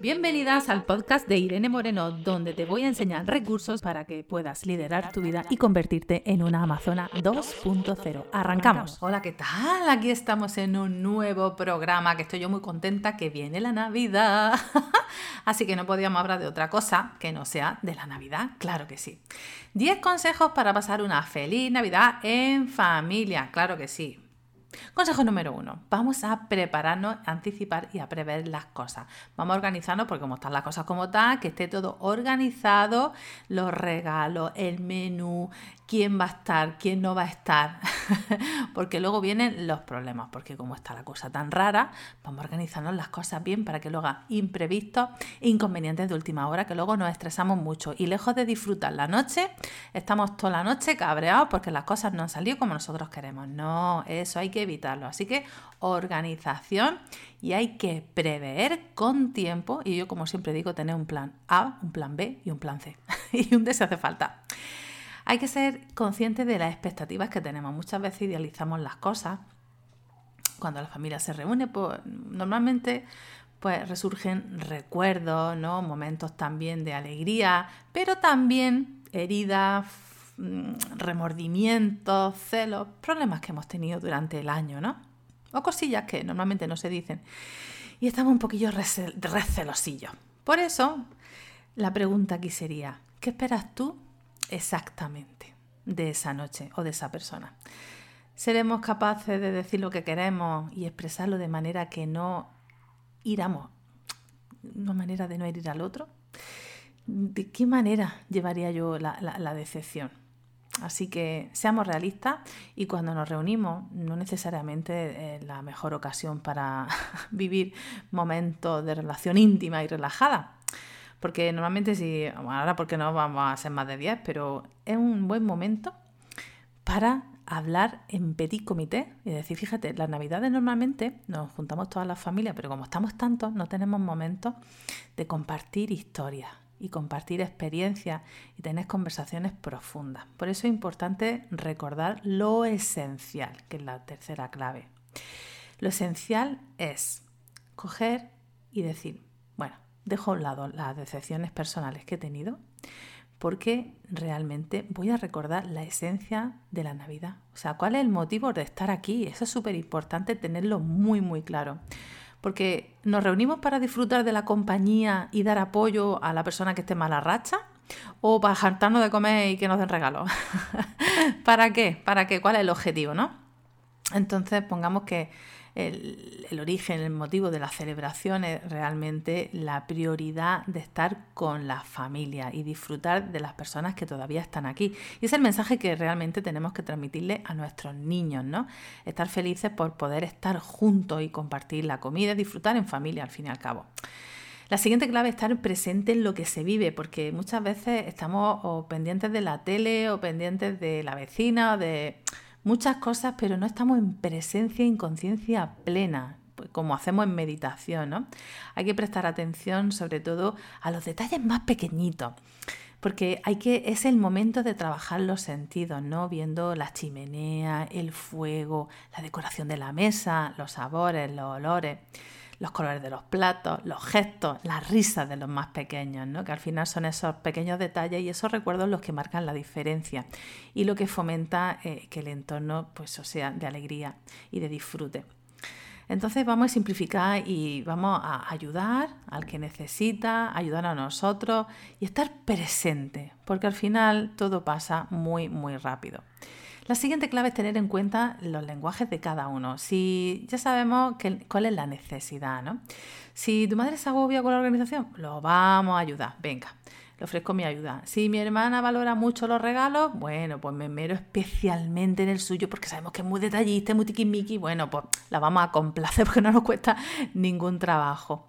Bienvenidas al podcast de Irene Moreno, donde te voy a enseñar recursos para que puedas liderar tu vida y convertirte en una Amazona 2.0. Arrancamos. Hola, ¿qué tal? Aquí estamos en un nuevo programa que estoy yo muy contenta que viene la Navidad. Así que no podíamos hablar de otra cosa que no sea de la Navidad, claro que sí. 10 consejos para pasar una feliz Navidad en familia, claro que sí. Consejo número uno, vamos a prepararnos, a anticipar y a prever las cosas. Vamos a organizarnos porque como están las cosas como están, que esté todo organizado, los regalos, el menú, quién va a estar, quién no va a estar, porque luego vienen los problemas, porque como está la cosa tan rara, vamos a organizarnos las cosas bien para que luego imprevistos inconvenientes de última hora, que luego nos estresamos mucho y lejos de disfrutar la noche, estamos toda la noche cabreados porque las cosas no han salido como nosotros queremos. No, eso hay que evitarlo. Así que organización y hay que prever con tiempo y yo como siempre digo tener un plan A, un plan B y un plan C y un D si hace falta. Hay que ser consciente de las expectativas que tenemos. Muchas veces idealizamos las cosas. Cuando la familia se reúne, pues normalmente pues resurgen recuerdos, ¿no? momentos también de alegría, pero también heridas, remordimientos, celos, problemas que hemos tenido durante el año, ¿no? O cosillas que normalmente no se dicen. Y estamos un poquillo recelosillos. Por eso, la pregunta aquí sería, ¿qué esperas tú exactamente de esa noche o de esa persona. Seremos capaces de decir lo que queremos y expresarlo de manera que no iramos, una manera de no herir al otro. ¿De qué manera llevaría yo la, decepción? Así que seamos realistas y cuando nos reunimos, no necesariamente es la mejor ocasión para vivir momentos de relación íntima y relajada. Porque normalmente si, ahora porque no vamos a ser más de 10, pero es un buen momento para hablar en petit comité y decir, fíjate, las navidades normalmente nos juntamos todas las familias, pero como estamos tantos, no tenemos momentos de compartir historias y compartir experiencias y tener conversaciones profundas. Por eso es importante recordar lo esencial, que es la tercera clave. Lo esencial es coger y decir, bueno, dejo a un lado las decepciones personales que he tenido porque realmente voy a recordar la esencia de la Navidad. O sea, ¿cuál es el motivo de estar aquí? Eso es súper importante tenerlo muy, muy claro. Porque nos reunimos para disfrutar de la compañía y dar apoyo a la persona que esté mala racha o para jartarnos de comer y que nos den regalos. ¿Para qué? ¿Para qué? ¿Cuál es el objetivo, no? Entonces, pongamos que el, origen, el motivo de la celebración es realmente la prioridad de estar con la familia y disfrutar de las personas que todavía están aquí. Y es el mensaje que realmente tenemos que transmitirle a nuestros niños, ¿no? Estar felices por poder estar juntos y compartir la comida, disfrutar en familia al fin y al cabo. La siguiente clave es estar presente en lo que se vive, porque muchas veces estamos pendientes de la tele o pendientes de la vecina o de muchas cosas, pero no estamos en presencia y en conciencia plena, pues, como hacemos en meditación, ¿no? Hay que prestar atención sobre todo a los detalles más pequeñitos. Porque hay que, es el momento de trabajar los sentidos, ¿no? Viendo la chimenea, el fuego, la decoración de la mesa, los sabores, los olores los colores de los platos, los gestos, las risas de los más pequeños, ¿no? que al final son esos pequeños detalles y esos recuerdos los que marcan la diferencia y lo que fomenta eh, que el entorno pues, sea de alegría y de disfrute. Entonces vamos a simplificar y vamos a ayudar al que necesita, ayudar a nosotros y estar presente, porque al final todo pasa muy, muy rápido. La siguiente clave es tener en cuenta los lenguajes de cada uno. Si ya sabemos cuál es la necesidad, ¿no? Si tu madre se agobia con la organización, lo vamos a ayudar. Venga, le ofrezco mi ayuda. Si mi hermana valora mucho los regalos, bueno, pues me mero especialmente en el suyo porque sabemos que es muy detallista, muy tiquismiqui. Bueno, pues la vamos a complacer porque no nos cuesta ningún trabajo.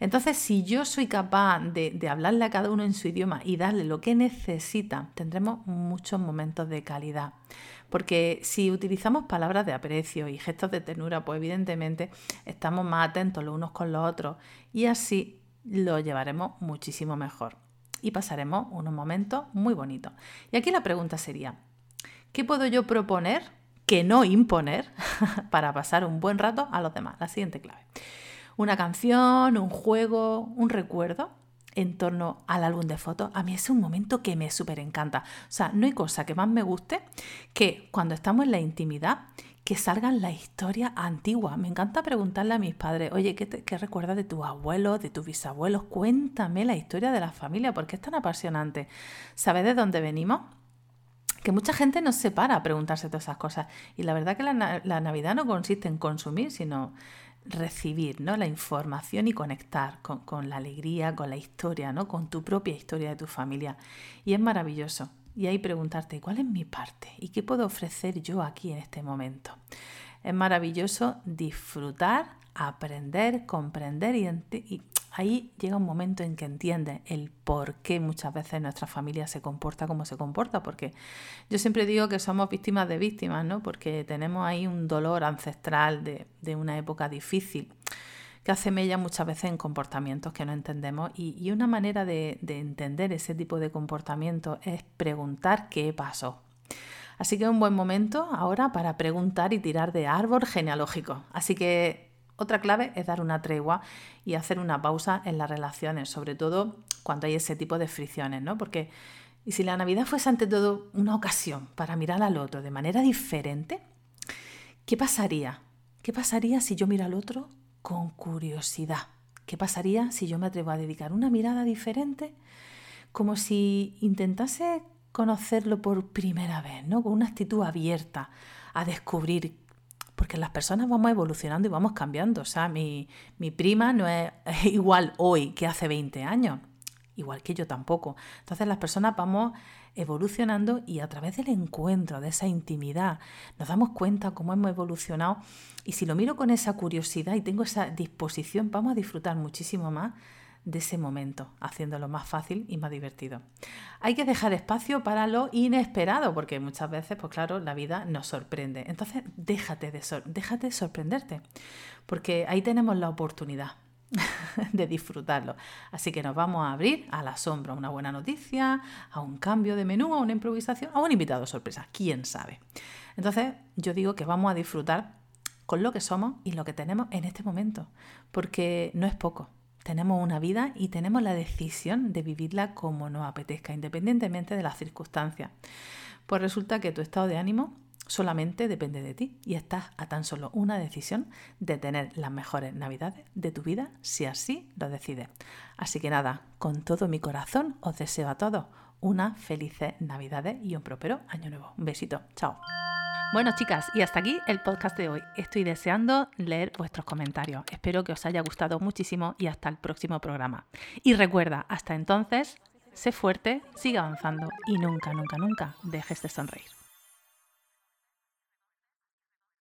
Entonces, si yo soy capaz de, hablarle a cada uno en su idioma y darle lo que necesita, tendremos muchos momentos de calidad. Porque si utilizamos palabras de aprecio y gestos de ternura, pues evidentemente estamos más atentos los unos con los otros y así lo llevaremos muchísimo mejor y pasaremos unos momentos muy bonitos. Y aquí la pregunta sería, ¿qué puedo yo proponer que no imponer para pasar un buen rato a los demás? La siguiente clave. Una canción, un juego, un recuerdo en torno al álbum de fotos, a mí es un momento que me súper encanta. O sea, no hay cosa que más me guste que cuando estamos en la intimidad que salgan las historias antiguas. Me encanta preguntarle a mis padres, oye, ¿qué, qué recuerdas de tus abuelos, de tus bisabuelos? Cuéntame la historia de la familia, porque es tan apasionante. ¿Sabes de dónde venimos? Que mucha gente no se para a preguntarse todas esas cosas. Y la verdad que la, Navidad no consiste en consumir, sino recibir ¿no? la información y conectar con, con, la alegría, con la historia, ¿no? con tu propia historia de tu familia. Y es maravilloso y ahí preguntarte cuál es mi parte y qué puedo ofrecer yo aquí en este momento. Es maravilloso disfrutar, aprender, comprender y, ahí llega un momento en que entiendes el por qué muchas veces nuestra familia se comporta como se comporta, porque yo siempre digo que somos víctimas de víctimas, ¿no? Porque tenemos ahí un dolor ancestral de, de una época difícil que hace mella muchas veces en comportamientos que no entendemos y, una manera de, entender ese tipo de comportamiento es preguntar qué pasó. Así que es un buen momento ahora para preguntar y tirar de árbol genealógico. Así que otra clave es dar una tregua y hacer una pausa en las relaciones, sobre todo cuando hay ese tipo de fricciones, ¿no? Porque y si la Navidad fuese ante todo una ocasión para mirar al otro de manera diferente, ¿qué pasaría? ¿Qué pasaría si yo miro al otro con curiosidad. ¿Qué pasaría si yo me atrevo a dedicar una mirada diferente? Como si intentase conocerlo por primera vez, ¿no? Con una actitud abierta a descubrir. Porque las personas vamos evolucionando y vamos cambiando. O sea, mi, mi prima no es igual hoy que hace 20 años igual que yo tampoco. Entonces las personas vamos evolucionando y a través del encuentro, de esa intimidad, nos damos cuenta cómo hemos evolucionado y si lo miro con esa curiosidad y tengo esa disposición, vamos a disfrutar muchísimo más de ese momento, haciéndolo más fácil y más divertido. Hay que dejar espacio para lo inesperado, porque muchas veces, pues claro, la vida nos sorprende. Entonces, déjate de, déjate de sorprenderte, porque ahí tenemos la oportunidad de disfrutarlo. Así que nos vamos a abrir a la sombra, a una buena noticia, a un cambio de menú, a una improvisación, a un invitado sorpresa, quién sabe. Entonces yo digo que vamos a disfrutar con lo que somos y lo que tenemos en este momento, porque no es poco. Tenemos una vida y tenemos la decisión de vivirla como nos apetezca, independientemente de las circunstancias. Pues resulta que tu estado de ánimo solamente depende de ti y estás a tan solo una decisión de tener las mejores navidades de tu vida si así lo decides. Así que nada, con todo mi corazón os deseo a todos unas felices navidades y un próspero año nuevo. Un besito, chao. Bueno chicas, y hasta aquí el podcast de hoy. Estoy deseando leer vuestros comentarios. Espero que os haya gustado muchísimo y hasta el próximo programa. Y recuerda, hasta entonces, sé fuerte, sigue avanzando y nunca, nunca, nunca dejes de sonreír.